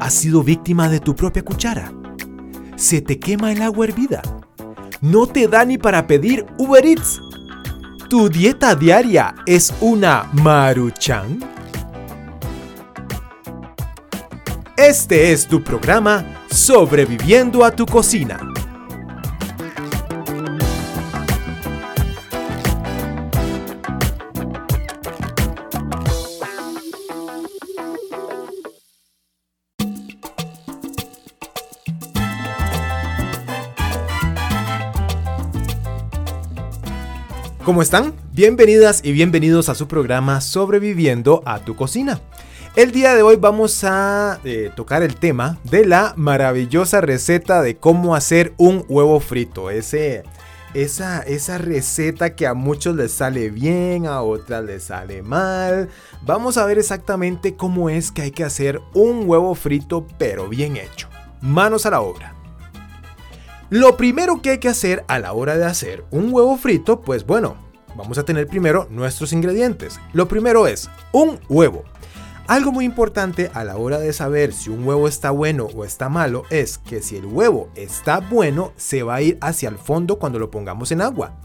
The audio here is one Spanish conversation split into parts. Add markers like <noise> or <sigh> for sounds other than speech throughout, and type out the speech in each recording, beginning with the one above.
¿Has sido víctima de tu propia cuchara? ¿Se te quema el agua hervida? ¿No te da ni para pedir Uber Eats? ¿Tu dieta diaria es una maruchan? Este es tu programa Sobreviviendo a tu cocina. ¿Cómo están? Bienvenidas y bienvenidos a su programa Sobreviviendo a tu cocina. El día de hoy vamos a eh, tocar el tema de la maravillosa receta de cómo hacer un huevo frito. Esa, esa receta que a muchos les sale bien, a otras les sale mal. Vamos a ver exactamente cómo es que hay que hacer un huevo frito pero bien hecho. Manos a la obra. Lo primero que hay que hacer a la hora de hacer un huevo frito, pues bueno, vamos a tener primero nuestros ingredientes. Lo primero es un huevo. Algo muy importante a la hora de saber si un huevo está bueno o está malo es que si el huevo está bueno, se va a ir hacia el fondo cuando lo pongamos en agua.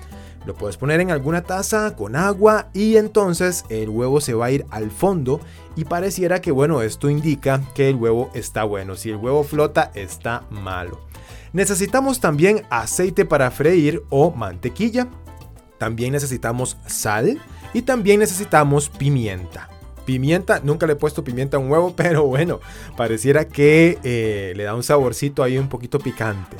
Lo puedes poner en alguna taza con agua y entonces el huevo se va a ir al fondo y pareciera que bueno, esto indica que el huevo está bueno. Si el huevo flota, está malo. Necesitamos también aceite para freír o mantequilla. También necesitamos sal y también necesitamos pimienta. Pimienta, nunca le he puesto pimienta a un huevo, <laughs> pero bueno, pareciera que eh, le da un saborcito ahí un poquito picante.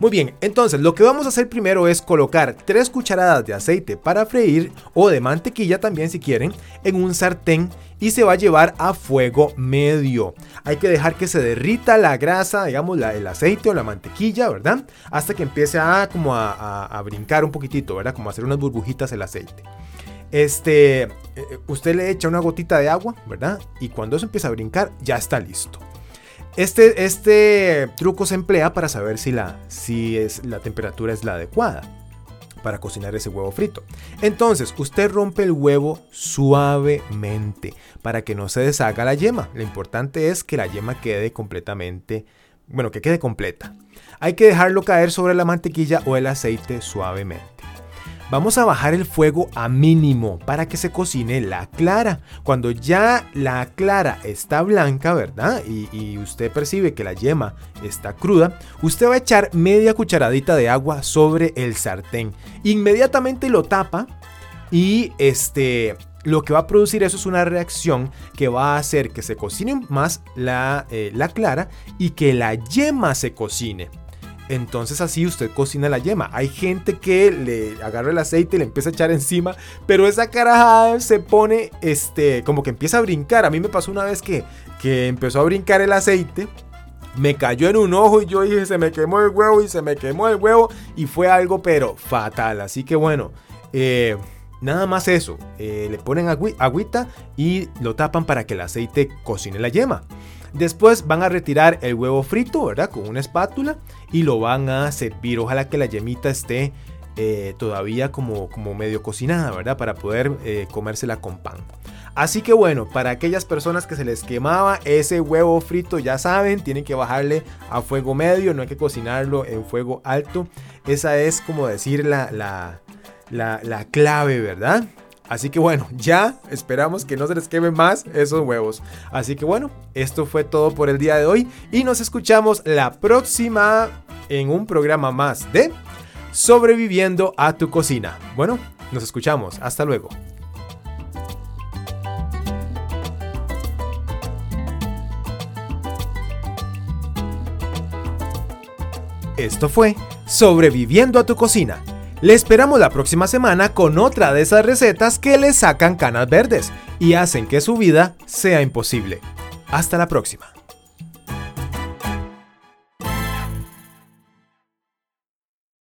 Muy bien, entonces lo que vamos a hacer primero es colocar 3 cucharadas de aceite para freír o de mantequilla también si quieren en un sartén y se va a llevar a fuego medio. Hay que dejar que se derrita la grasa, digamos el aceite o la mantequilla, ¿verdad? Hasta que empiece a como a, brincar un poquitito, ¿verdad? Como a hacer unas burbujitas el aceite. Este, eh, usted le echa una gotita de agua, ¿verdad? Y cuando eso empieza a brincar, ya está listo. Este, este truco se emplea para saber si, la, si es, la temperatura es la adecuada para cocinar ese huevo frito. Entonces, usted rompe el huevo suavemente para que no se deshaga la yema. Lo importante es que la yema quede completamente, bueno, que quede completa. Hay que dejarlo caer sobre la mantequilla o el aceite suavemente. Vamos a bajar el fuego a mínimo para que se cocine la clara. Cuando ya la clara está blanca, ¿verdad? Y, usted percibe que la yema está cruda, usted va a echar media cucharadita de agua sobre el sartén. Inmediatamente lo tapa y este lo que va a producir eso es una reacción que va a hacer que se cocine más la, eh, la, clara y que la yema se cocine. Entonces así usted cocina la yema. Hay gente que le agarra el aceite y le empieza a echar encima, pero esa carajada se pone, este, como que empieza a brincar. A mí me pasó una vez que, que empezó a brincar el aceite. Me cayó en un ojo y yo dije, se me quemó el huevo y se me quemó el huevo y fue algo pero fatal. Así que bueno, eh, nada más eso. Eh, le ponen agüita y lo tapan para que el aceite cocine la yema. Después van a retirar el huevo frito, ¿verdad? Con una espátula y lo van a servir. Ojalá que la yemita esté eh, todavía como, como medio cocinada, ¿verdad? Para poder eh, comérsela con pan. Así que bueno, para aquellas personas que se les quemaba ese huevo frito, ya saben, tienen que bajarle a fuego medio, no hay que cocinarlo en fuego alto. Esa es como decir la, la, la, la clave, ¿verdad? Así que bueno, ya esperamos que no se les queme más esos huevos. Así que bueno, esto fue todo por el día de hoy y nos escuchamos la próxima en un programa más de Sobreviviendo a tu cocina. Bueno, nos escuchamos. Hasta luego. Esto fue Sobreviviendo a tu cocina le esperamos la próxima semana con otra de esas recetas que le sacan canas verdes y hacen que su vida sea imposible. Hasta la próxima.